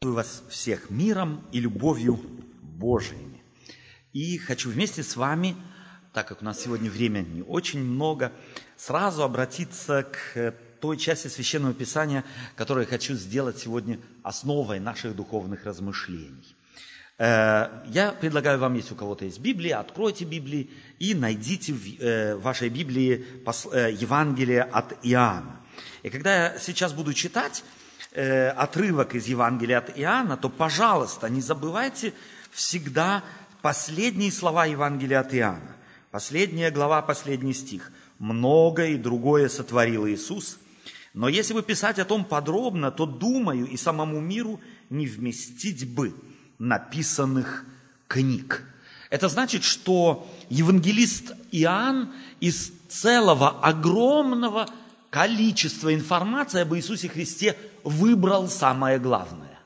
Приветствую вас всех миром и любовью Божиими. И хочу вместе с вами, так как у нас сегодня времени не очень много, сразу обратиться к той части Священного Писания, которую я хочу сделать сегодня основой наших духовных размышлений. Э, я предлагаю вам, если у кого-то есть Библия, откройте Библии и найдите в э, вашей Библии э, Евангелие от Иоанна. И когда я сейчас буду читать, э, отрывок из Евангелия от Иоанна, то, пожалуйста, не забывайте всегда последние слова Евангелия от Иоанна. Последняя глава, последний стих. «Многое и другое сотворил Иисус, но если бы писать о том подробно, то, думаю, и самому миру не вместить бы написанных книг». Это значит, что евангелист Иоанн из целого огромного количества информации об Иисусе Христе выбрал самое главное.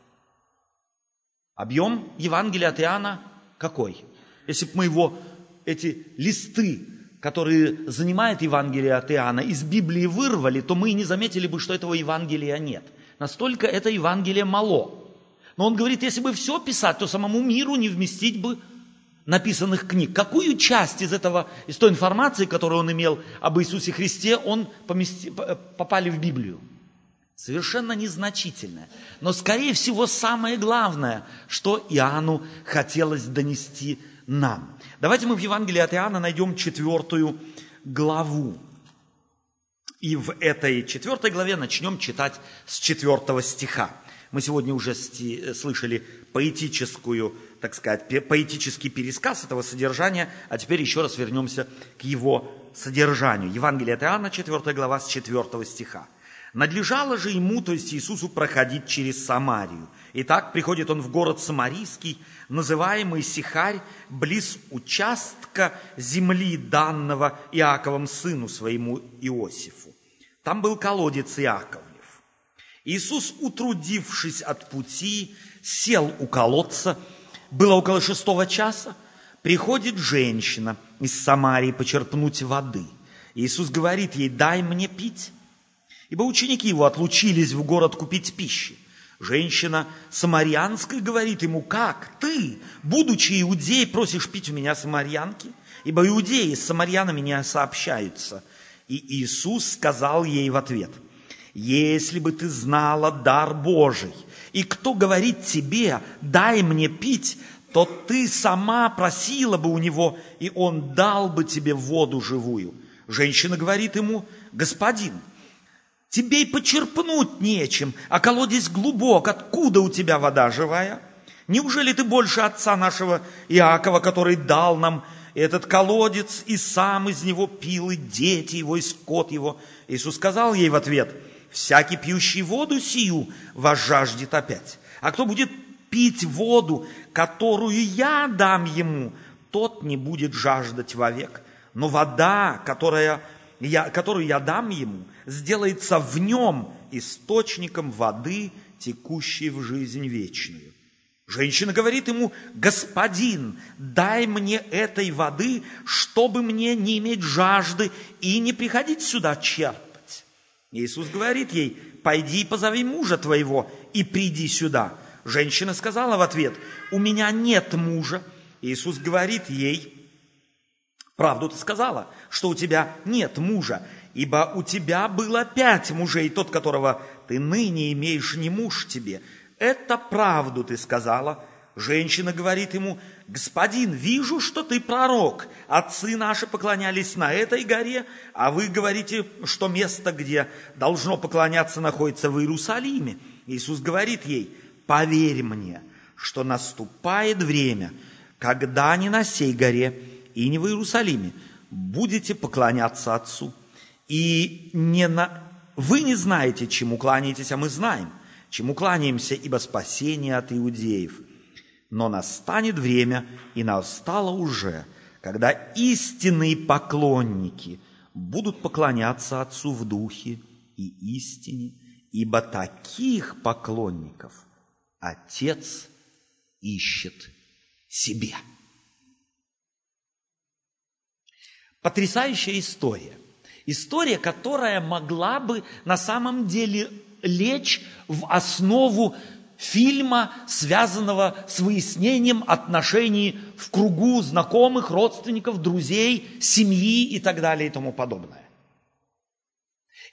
Объем Евангелия от Иоанна какой? Если бы мы его, эти листы, которые занимают Евангелие от Иоанна, из Библии вырвали, то мы и не заметили бы, что этого Евангелия нет. Настолько это Евангелие мало. Но он говорит, если бы все писать, то самому миру не вместить бы написанных книг. Какую часть из, этого, из той информации, которую он имел об Иисусе Христе, он помести, попали в Библию? Совершенно незначительное. Но, скорее всего, самое главное, что Иоанну хотелось донести нам. Давайте мы в Евангелии от Иоанна найдем четвертую главу. И в этой четвертой главе начнем читать с четвертого стиха. Мы сегодня уже слышали поэтическую, так сказать, поэтический пересказ этого содержания, а теперь еще раз вернемся к его содержанию. Евангелие от Иоанна, 4 глава, с 4 стиха. Надлежало же ему, то есть Иисусу, проходить через Самарию. Итак, приходит он в город Самарийский, называемый Сихарь, близ участка земли данного Иаковом сыну своему Иосифу. Там был колодец Иаковлев. Иисус, утрудившись от пути, сел у колодца. Было около шестого часа. Приходит женщина из Самарии почерпнуть воды. Иисус говорит ей, дай мне пить ибо ученики его отлучились в город купить пищи. Женщина самарянская говорит ему, как ты, будучи иудей, просишь пить у меня самарянки? Ибо иудеи с самарянами не сообщаются. И Иисус сказал ей в ответ, если бы ты знала дар Божий, и кто говорит тебе, дай мне пить, то ты сама просила бы у него, и он дал бы тебе воду живую. Женщина говорит ему, господин, Тебе и почерпнуть нечем, а колодец глубок. Откуда у тебя вода живая? Неужели ты больше отца нашего Иакова, который дал нам этот колодец, и сам из него пил, и дети его, и скот его? Иисус сказал ей в ответ, всякий пьющий воду сию вас жаждет опять. А кто будет пить воду, которую я дам ему, тот не будет жаждать вовек. Но вода, которая я, которую я дам ему, сделается в нем источником воды, текущей в жизнь вечную. Женщина говорит ему, господин, дай мне этой воды, чтобы мне не иметь жажды и не приходить сюда черпать. Иисус говорит ей, пойди и позови мужа твоего и приди сюда. Женщина сказала в ответ, у меня нет мужа. Иисус говорит ей, Правду ты сказала, что у тебя нет мужа, ибо у тебя было пять мужей, тот, которого ты ныне имеешь, не муж тебе. Это правду ты сказала. Женщина говорит ему, господин, вижу, что ты пророк. Отцы наши поклонялись на этой горе, а вы говорите, что место, где должно поклоняться, находится в Иерусалиме. Иисус говорит ей, поверь мне, что наступает время, когда не на сей горе, и не в Иерусалиме, будете поклоняться Отцу. И не на... вы не знаете, чему кланяетесь, а мы знаем, чему кланяемся, ибо спасение от иудеев. Но настанет время, и настало уже, когда истинные поклонники будут поклоняться Отцу в духе и истине, ибо таких поклонников Отец ищет себе. Потрясающая история. История, которая могла бы на самом деле лечь в основу фильма, связанного с выяснением отношений в кругу знакомых, родственников, друзей, семьи и так далее и тому подобное.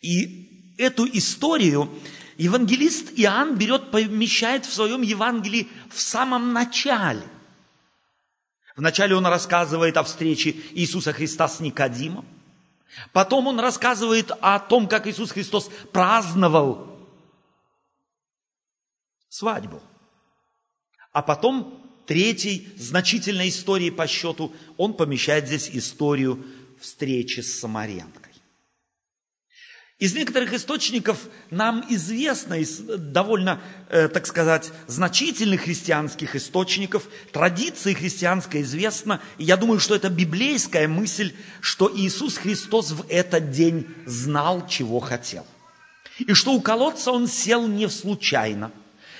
И эту историю евангелист Иоанн берет, помещает в своем Евангелии в самом начале. Вначале он рассказывает о встрече Иисуса Христа с Никодимом. Потом он рассказывает о том, как Иисус Христос праздновал свадьбу. А потом третьей значительной истории по счету он помещает здесь историю встречи с самарянкой. Из некоторых источников нам известно, из довольно, э, так сказать, значительных христианских источников, традиции христианской известно, и я думаю, что это библейская мысль, что Иисус Христос в этот день знал, чего хотел. И что у колодца он сел не случайно,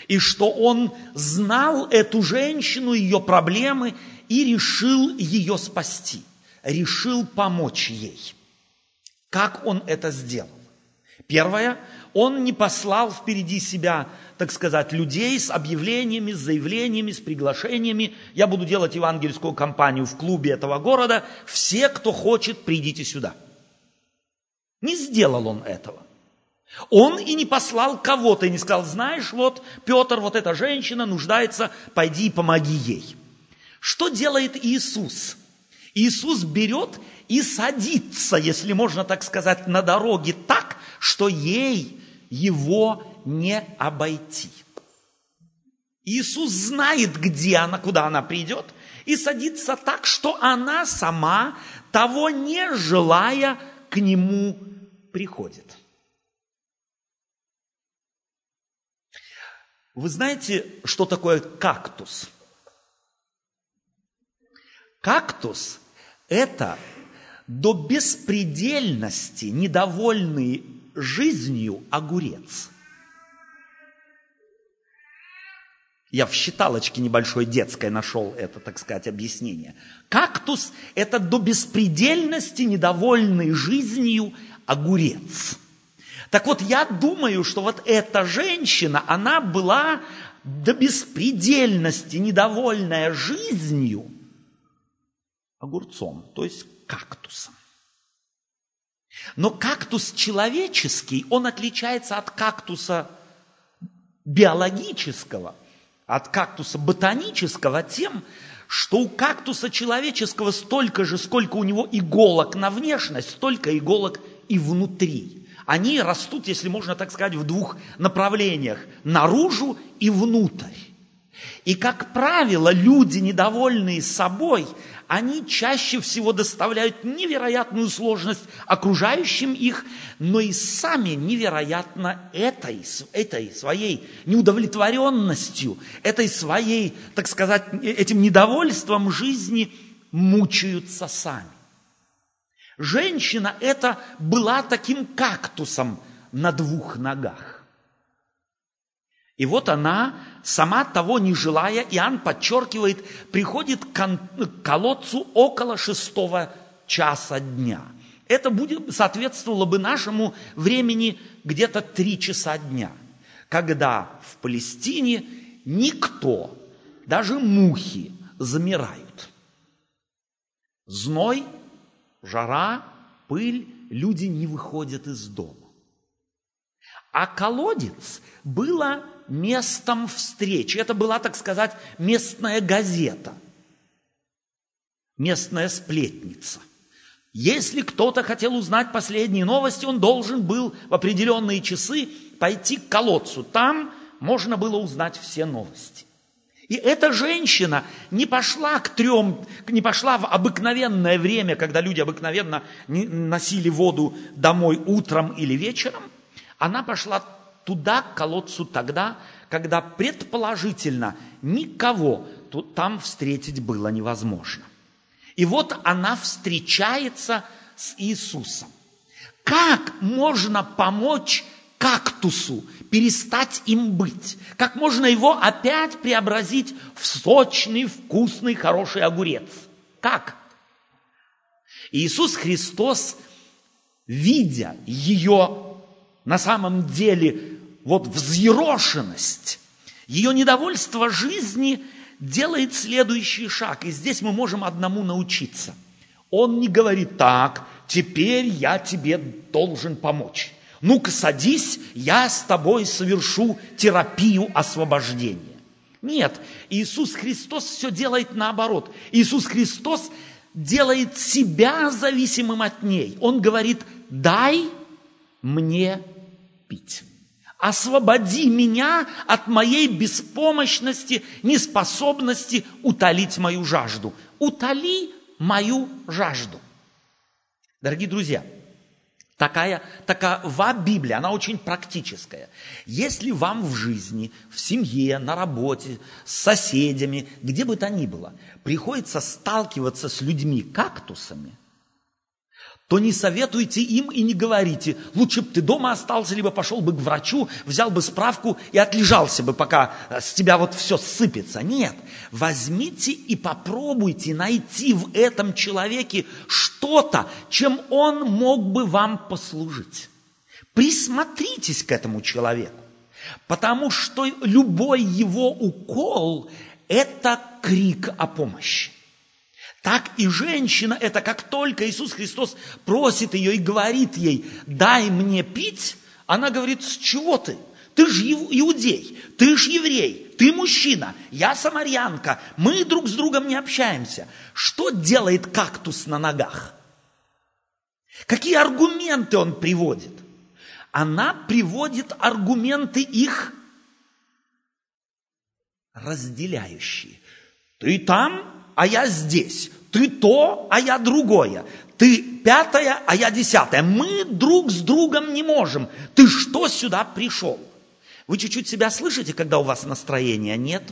и что он знал эту женщину, ее проблемы, и решил ее спасти, решил помочь ей. Как он это сделал? Первое, он не послал впереди себя, так сказать, людей с объявлениями, с заявлениями, с приглашениями. Я буду делать евангельскую кампанию в клубе этого города. Все, кто хочет, придите сюда. Не сделал он этого. Он и не послал кого-то, и не сказал, знаешь, вот Петр, вот эта женщина нуждается, пойди и помоги ей. Что делает Иисус? Иисус берет и садится, если можно так сказать, на дороге так, что ей его не обойти. Иисус знает, где она, куда она придет, и садится так, что она сама, того не желая, к нему приходит. Вы знаете, что такое кактус? Кактус – это до беспредельности недовольный жизнью огурец. Я в считалочке небольшой детской нашел это, так сказать, объяснение. Кактус – это до беспредельности недовольный жизнью огурец. Так вот, я думаю, что вот эта женщина, она была до беспредельности недовольная жизнью огурцом, то есть кактусом. Но кактус человеческий, он отличается от кактуса биологического, от кактуса ботанического тем, что у кактуса человеческого столько же, сколько у него иголок на внешность, столько иголок и внутри. Они растут, если можно так сказать, в двух направлениях, наружу и внутрь. И, как правило, люди, недовольные собой, они чаще всего доставляют невероятную сложность окружающим их, но и сами невероятно этой, этой своей неудовлетворенностью, этой своей, так сказать, этим недовольством жизни мучаются сами. Женщина эта была таким кактусом на двух ногах. И вот она, сама того не желая, Иоанн подчеркивает, приходит к колодцу около шестого часа дня. Это будет, соответствовало бы нашему времени где-то три часа дня, когда в Палестине никто, даже мухи, замирают. Зной, жара, пыль, люди не выходят из дома. А колодец было местом встречи. Это была, так сказать, местная газета, местная сплетница. Если кто-то хотел узнать последние новости, он должен был в определенные часы пойти к колодцу. Там можно было узнать все новости. И эта женщина не пошла к трем, не пошла в обыкновенное время, когда люди обыкновенно носили воду домой утром или вечером. Она пошла туда, к колодцу, тогда, когда предположительно никого тут, там встретить было невозможно. И вот она встречается с Иисусом. Как можно помочь кактусу перестать им быть? Как можно его опять преобразить в сочный, вкусный, хороший огурец? Как? Иисус Христос, видя ее на самом деле вот взъерошенность, Ее недовольство жизни делает следующий шаг. И здесь мы можем одному научиться. Он не говорит так, теперь я тебе должен помочь. Ну-ка садись, я с тобой совершу терапию освобождения. Нет, Иисус Христос все делает наоборот. Иисус Христос делает себя зависимым от ней. Он говорит, дай мне пить. Освободи меня от моей беспомощности, неспособности утолить мою жажду. Утоли мою жажду. Дорогие друзья, Такая, такова Библия, она очень практическая. Если вам в жизни, в семье, на работе, с соседями, где бы то ни было, приходится сталкиваться с людьми-кактусами, то не советуйте им и не говорите, лучше бы ты дома остался, либо пошел бы к врачу, взял бы справку и отлежался бы, пока э, с тебя вот все сыпется. Нет, возьмите и попробуйте найти в этом человеке что-то, чем он мог бы вам послужить. Присмотритесь к этому человеку, потому что любой его укол – это крик о помощи. Так и женщина, это как только Иисус Христос просит ее и говорит ей, дай мне пить, она говорит, с чего ты? Ты же иудей, ты же еврей, ты мужчина, я самарянка, мы друг с другом не общаемся. Что делает кактус на ногах? Какие аргументы он приводит? Она приводит аргументы их разделяющие. Ты там, а я здесь. Ты то, а я другое. Ты пятое, а я десятое. Мы друг с другом не можем. Ты что сюда пришел? Вы чуть-чуть себя слышите, когда у вас настроения нет?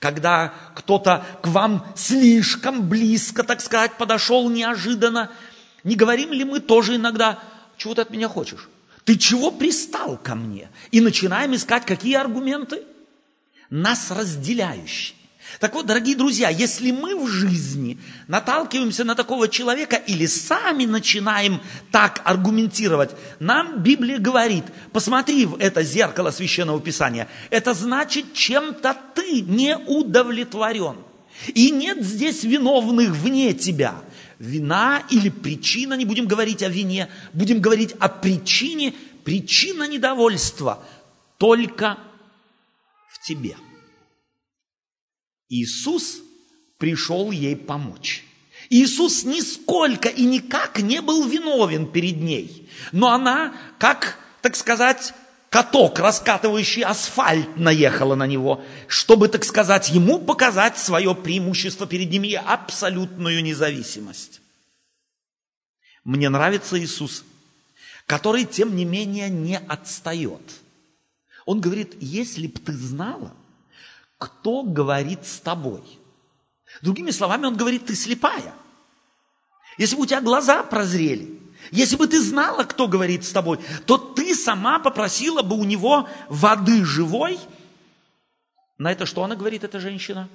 Когда кто-то к вам слишком близко, так сказать, подошел неожиданно. Не говорим ли мы тоже иногда, чего ты от меня хочешь? Ты чего пристал ко мне? И начинаем искать какие аргументы? Нас разделяющие. Так вот, дорогие друзья, если мы в жизни наталкиваемся на такого человека или сами начинаем так аргументировать, нам Библия говорит, посмотри в это зеркало священного писания, это значит, чем-то ты не удовлетворен. И нет здесь виновных вне тебя. Вина или причина, не будем говорить о вине, будем говорить о причине, причина недовольства только в тебе – Иисус пришел ей помочь. Иисус нисколько и никак не был виновен перед ней. Но она, как, так сказать, каток, раскатывающий асфальт, наехала на него, чтобы, так сказать, ему показать свое преимущество перед ними и абсолютную независимость. Мне нравится Иисус, который, тем не менее, не отстает. Он говорит, если б ты знала, кто говорит с тобой. Другими словами, он говорит, ты слепая. Если бы у тебя глаза прозрели, если бы ты знала, кто говорит с тобой, то ты сама попросила бы у него воды живой. На это что она говорит, эта женщина?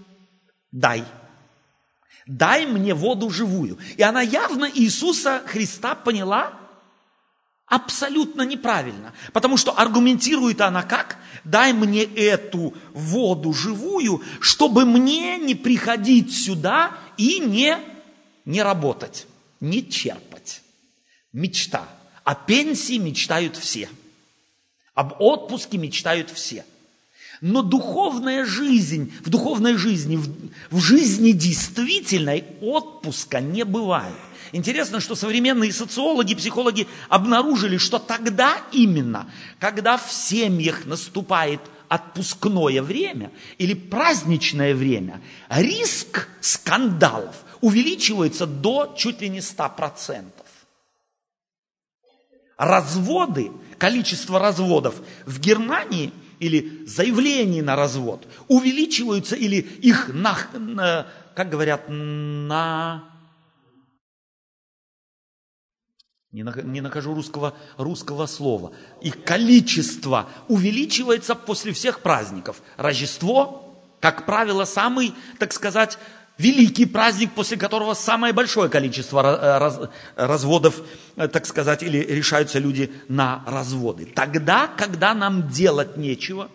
Дай. Дай мне воду живую. И она явно Иисуса Христа поняла абсолютно неправильно. Потому что аргументирует она как? Дай мне эту воду живую, чтобы мне не приходить сюда и не, не работать, не черпать. Мечта. О пенсии мечтают все. Об отпуске мечтают все. Но духовная жизнь, в духовной жизни, в, в жизни действительной отпуска не бывает. Интересно, что современные социологи, психологи обнаружили, что тогда именно, когда в семьях наступает отпускное время или праздничное время, риск скандалов увеличивается до чуть ли не 100%. Разводы, количество разводов в Германии или заявлений на развод увеличиваются или их, на, как говорят, на не, нахожу русского, русского слова. Их количество увеличивается после всех праздников. Рождество, как правило, самый, так сказать, великий праздник, после которого самое большое количество э, раз, разводов, э, так сказать, или решаются люди на разводы. Тогда, когда нам делать нечего,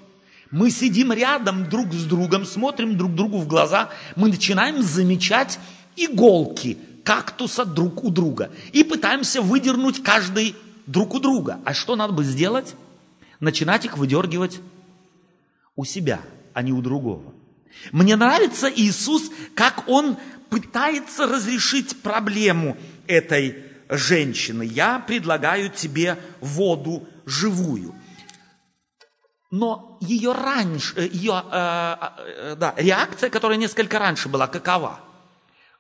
Мы сидим рядом друг с другом, смотрим друг другу в глаза, мы начинаем замечать иголки кактуса друг у друга и пытаемся выдернуть каждый друг у друга. А что надо бы сделать? Начинать их выдергивать у себя, а не у другого. Мне нравится Иисус, как Он пытается разрешить проблему этой женщины. Я предлагаю тебе воду живую. Но ее раньше, ее э, э, да, реакция, которая несколько раньше была, какова?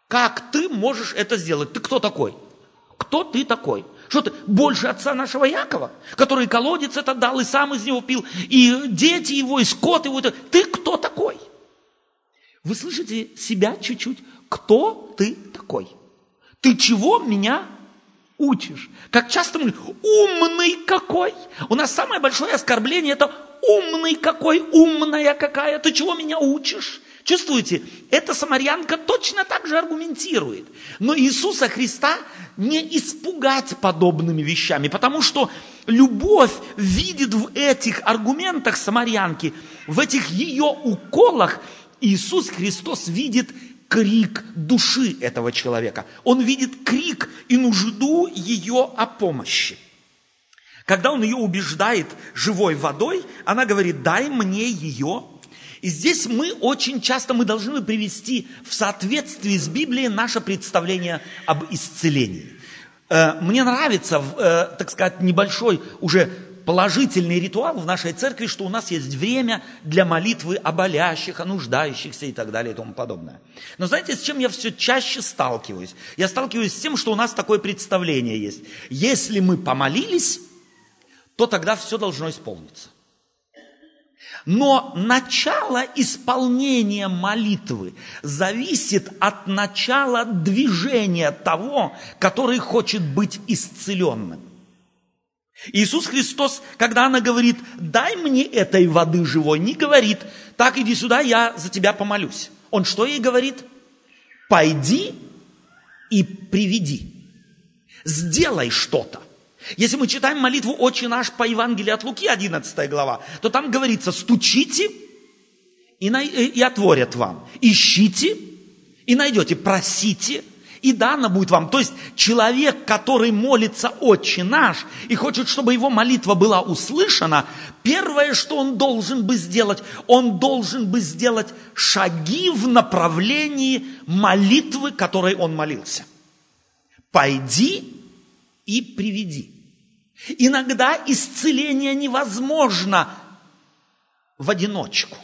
Как ты можешь это сделать? Ты кто такой? Кто ты такой? Что ты больше отца нашего Якова, который колодец это дал и сам из него пил, и дети его, и скот его. Ты кто такой? Вы слышите себя чуть-чуть? Кто ты такой? Ты чего меня учишь? Как часто мы говорим, умный какой? У нас самое большое оскорбление это умный какой, умная какая, ты чего меня учишь? Чувствуете, эта самарянка точно так же аргументирует. Но Иисуса Христа не испугать подобными вещами, потому что любовь видит в этих аргументах самарянки, в этих ее уколах, Иисус Христос видит крик души этого человека. Он видит крик и нужду ее о помощи. Когда он ее убеждает живой водой, она говорит, дай мне ее и здесь мы очень часто мы должны привести в соответствии с Библией наше представление об исцелении. Э, мне нравится, э, так сказать, небольшой уже положительный ритуал в нашей церкви, что у нас есть время для молитвы о болящих, о нуждающихся и так далее и тому подобное. Но знаете, с чем я все чаще сталкиваюсь? Я сталкиваюсь с тем, что у нас такое представление есть. Если мы помолились, то тогда все должно исполниться. Но начало исполнения молитвы зависит от начала движения того, который хочет быть исцеленным. Иисус Христос, когда она говорит, дай мне этой воды живой, не говорит, так иди сюда, я за тебя помолюсь. Он что ей говорит? Пойди и приведи. Сделай что-то. Если мы читаем молитву «Отче наш» по Евангелию от Луки, 11 глава, то там говорится «стучите и, на... и отворят вам, ищите и найдете, просите, и дано будет вам». То есть человек, который молится «Отче наш» и хочет, чтобы его молитва была услышана, первое, что он должен бы сделать, он должен бы сделать шаги в направлении молитвы, которой он молился. «Пойди и приведи». Иногда исцеление невозможно в одиночку.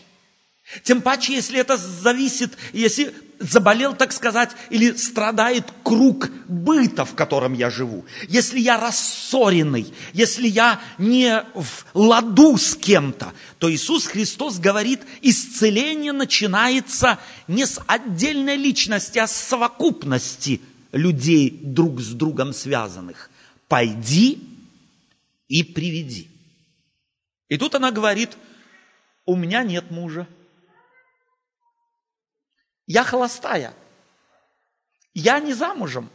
Тем паче, если это зависит, если заболел, так сказать, или страдает круг быта, в котором я живу. Если я рассоренный, если я не в ладу с кем-то, то Иисус Христос говорит, исцеление начинается не с отдельной личности, а с совокупности людей друг с другом связанных. Пойди и приведи. И тут она говорит, у меня нет мужа. Я холостая. Я не замужем.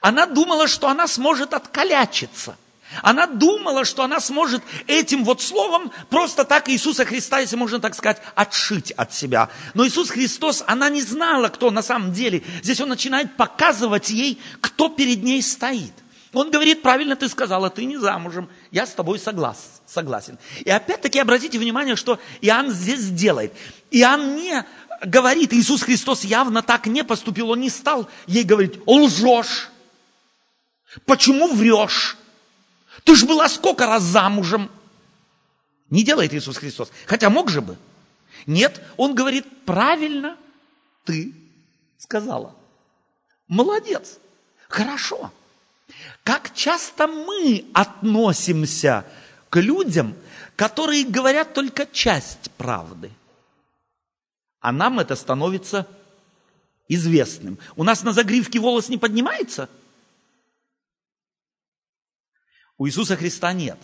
Она думала, что она сможет откалячиться. Она думала, что она сможет этим вот словом просто так Иисуса Христа, если можно так сказать, отшить от себя. Но Иисус Христос, она не знала, кто на самом деле. Здесь он начинает показывать ей, кто перед ней стоит – он говорит, правильно ты сказала, ты не замужем, я с тобой соглас, согласен. И опять-таки обратите внимание, что Иоанн здесь делает. Иоанн не говорит, Иисус Христос явно так не поступил, он не стал ей говорить, лжешь, почему врешь, ты ж была сколько раз замужем. Не делает Иисус Христос, хотя мог же бы. Нет, он говорит, правильно ты сказала. Молодец, хорошо. Как часто мы относимся к людям, которые говорят только часть правды. А нам это становится известным. У нас на загривке волос не поднимается? У Иисуса Христа нет.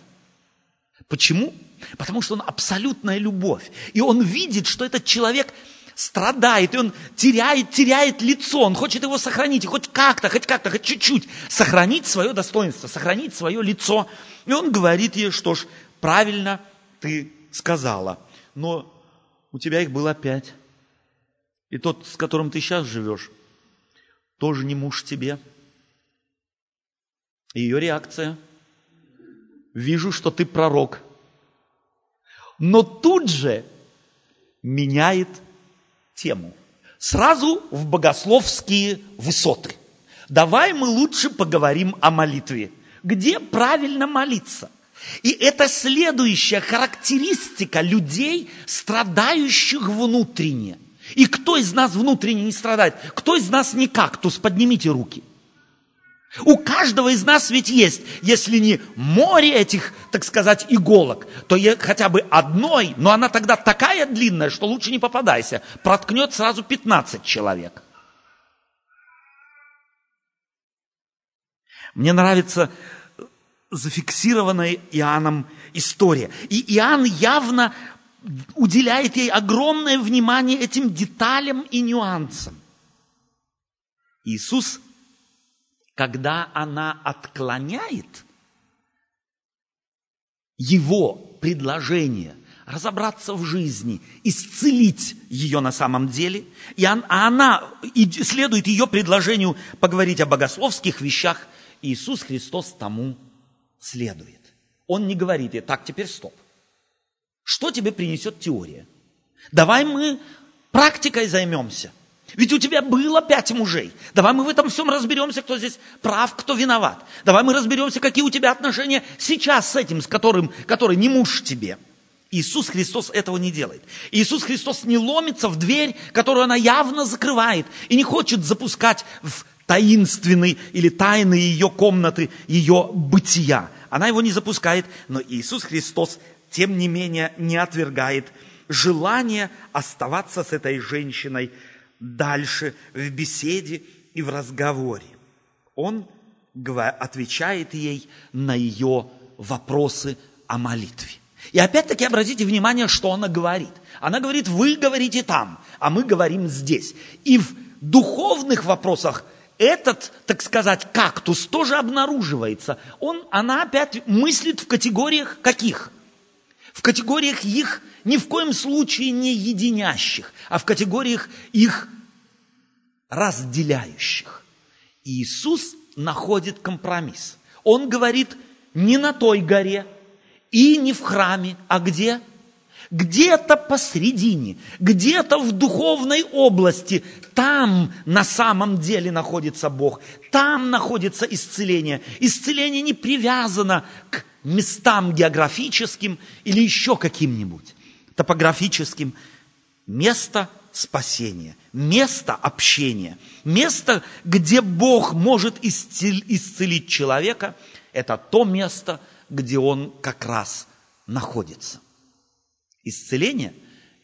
Почему? Потому что он абсолютная любовь. И он видит, что этот человек – страдает, и он теряет, теряет лицо, он хочет его сохранить, и хоть как-то, хоть как-то, хоть чуть-чуть сохранить свое достоинство, сохранить свое лицо. И он говорит ей, что ж, правильно ты сказала. но у тебя их было пять. И тот, с которым ты сейчас живешь, тоже не муж тебе. Ее реакция. Вижу, что ты пророк. Но тут же меняет тему. Сразу в богословские высоты. Давай мы лучше поговорим о молитве. Где правильно молиться? И это следующая характеристика людей, страдающих внутренне. И кто из нас внутренне не страдает? Кто из нас не кактус? Поднимите руки. У каждого из нас ведь есть, если не море этих, так сказать, иголок, то хотя бы одной, но она тогда такая длинная, что лучше не попадайся. Проткнет сразу 15 человек. Мне нравится зафиксированная Иоанном история. И Иоанн явно уделяет ей огромное внимание этим деталям и нюансам. Иисус, когда она отклоняет его предложение разобраться в жизни, исцелить ее на самом деле, и а она следует ее предложению поговорить о богословских вещах, Иисус Христос тому следует. Он не говорит ей, так, теперь стоп. Что тебе принесет теория? Давай мы практикой займемся. Ведь у тебя было пять мужей. Давай мы в этом всем разберемся, кто здесь прав, кто виноват. Давай мы разберемся, какие у тебя отношения сейчас с этим, с которым, который не муж тебе. Иисус Христос этого не делает. Иисус Христос не ломится в дверь, которую она явно закрывает, и не хочет запускать в таинственный или тайны ее комнаты, ее бытия. Она его не запускает, но Иисус Христос, тем не менее, не отвергает желание оставаться с этой женщиной дальше в беседе и в разговоре. Он отвечает ей на ее вопросы о молитве. И опять-таки обратите внимание, что она говорит. Она говорит, вы говорите там, а мы говорим здесь. И в духовных вопросах этот, так сказать, кактус тоже обнаруживается. Он, она опять мыслит в категориях каких? В категориях их ни в коем случае не единящих, а в категориях их разделяющих. Иисус находит компромисс. Он говорит не на той горе и не в храме, а где? где-то посредине, где-то в духовной области, там на самом деле находится Бог, там находится исцеление. Исцеление не привязано к местам географическим или еще каким-нибудь топографическим. Место спасения, место общения, место, где Бог может исцелить человека, это то место, где он как раз находится исцеление,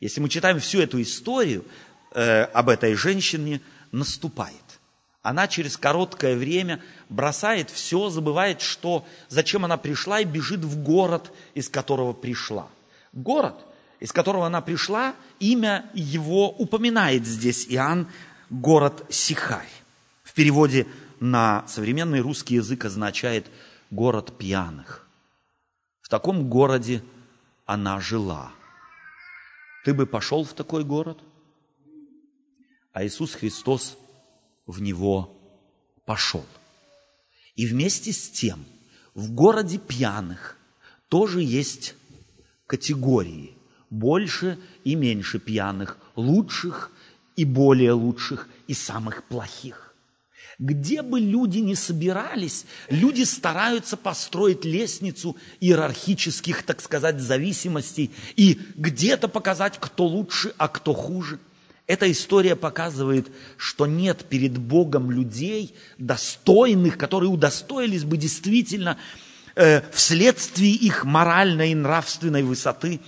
если мы читаем всю эту историю э, об этой женщине, наступает. Она через короткое время бросает все, забывает, что, зачем она пришла, и бежит в город, из которого пришла. Город, из которого она пришла, имя его упоминает здесь Иоанн, город Сихарь. В переводе на современный русский язык означает город пьяных. В таком городе она жила – ты бы пошел в такой город? А Иисус Христос в него пошел. И вместе с тем в городе пьяных тоже есть категории. Больше и меньше пьяных, лучших и более лучших, и самых плохих. Где бы люди ни собирались, люди стараются построить лестницу иерархических, так сказать, зависимостей и где-то показать, кто лучше, а кто хуже. Эта история показывает, что нет перед Богом людей достойных, которые удостоились бы действительно э, вследствие их моральной и нравственной высоты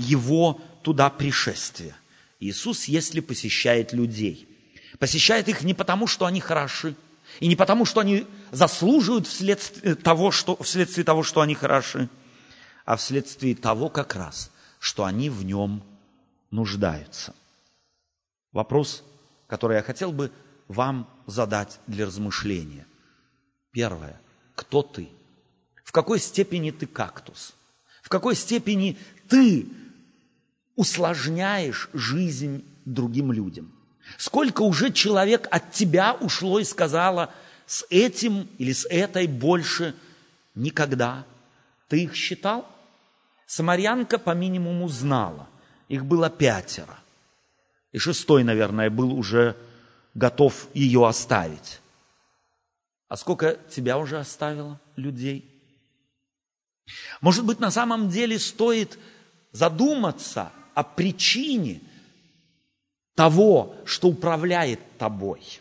его туда пришествия. Иисус, если посещает людей – посещает их не потому, что они хороши, и не потому, что они заслуживают вследствие того, что, вследствие того, что они хороши, а вследствие того как раз, что они в нем нуждаются. Вопрос, который я хотел бы вам задать для размышления. Первое. Кто ты? В какой степени ты кактус? В какой степени ты усложняешь жизнь другим людям. Сколько уже человек от тебя ушло и сказала, с этим или с этой больше никогда. Ты их считал? Самарянка по минимуму знала. Их было пятеро. И шестой, наверное, был уже готов ее оставить. А сколько тебя уже оставило людей? Может быть, на самом деле стоит задуматься о причине того, что управляет тобой.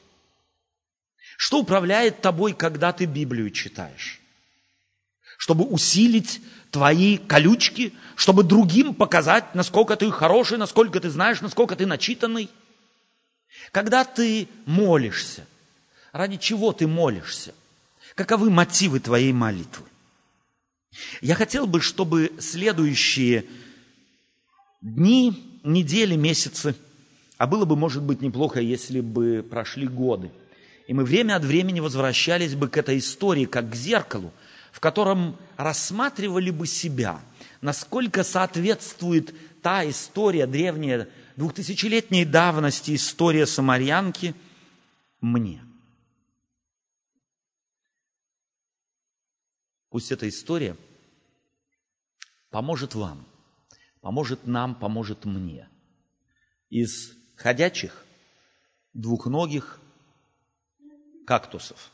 Что управляет тобой, когда ты Библию читаешь? Чтобы усилить твои колючки, чтобы другим показать, насколько ты хороший, насколько ты знаешь, насколько ты начитанный. Когда ты молишься, ради чего ты молишься? Каковы мотивы твоей молитвы? Я хотел бы, чтобы следующие дни, недели, месяцы, а было бы, может быть, неплохо, если бы прошли годы, и мы время от времени возвращались бы к этой истории, как к зеркалу, в котором рассматривали бы себя, насколько соответствует та история, древняя, двухтысячелетней давности история самарянки мне. Пусть эта история поможет вам, поможет нам, поможет мне. Из ходячих, двухногих кактусов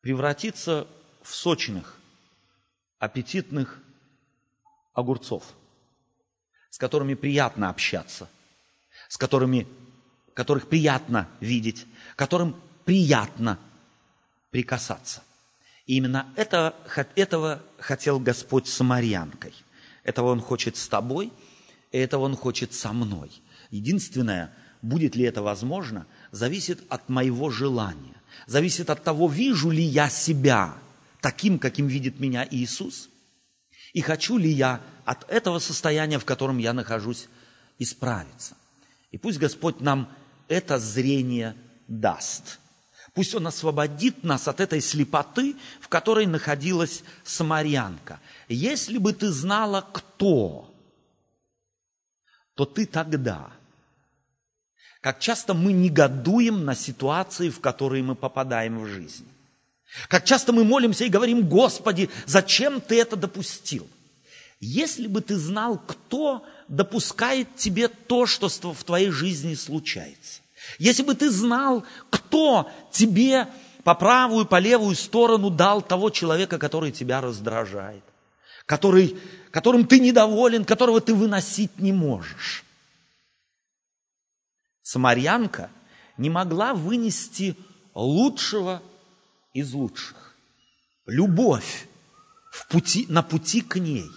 превратиться в сочных, аппетитных огурцов, с которыми приятно общаться, с которыми, которых приятно видеть, которым приятно прикасаться. И именно это, этого хотел Господь с самарянкой. Этого Он хочет с тобой, и этого Он хочет со мной. Единственное, будет ли это возможно, зависит от моего желания. Зависит от того, вижу ли я себя таким, каким видит меня Иисус, и хочу ли я от этого состояния, в котором я нахожусь, исправиться. И пусть Господь нам это зрение даст – Пусть Он освободит нас от этой слепоты, в которой находилась самарянка. Если бы ты знала, кто, то ты тогда. Как часто мы негодуем на ситуации, в которые мы попадаем в жизни. Как часто мы молимся и говорим, Господи, зачем ты это допустил? Если бы ты знал, кто допускает тебе то, что в твоей жизни случается. Если бы ты знал, кто тебе по правую, по левую сторону дал того человека, который тебя раздражает, который, которым ты недоволен, которого ты выносить не можешь. Самарянка не могла вынести лучшего из лучших. Любовь в пути, на пути к ней.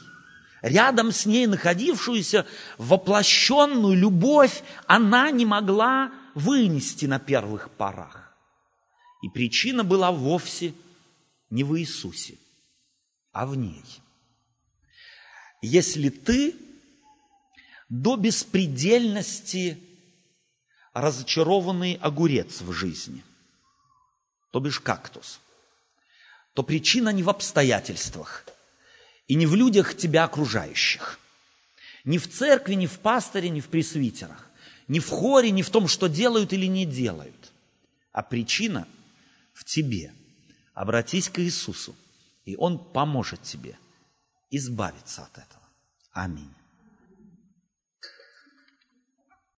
Рядом с ней находившуюся воплощенную любовь она не могла вынести на первых порах. И причина была вовсе не в Иисусе, а в ней. Если ты до беспредельности разочарованный огурец в жизни, то бишь кактус, то причина не в обстоятельствах и не в людях тебя окружающих, не в церкви, не в пасторе, не в пресвитерах, не в хоре, не в том, что делают или не делают, а причина в тебе. Обратись к Иисусу, и Он поможет тебе избавиться от этого. Аминь.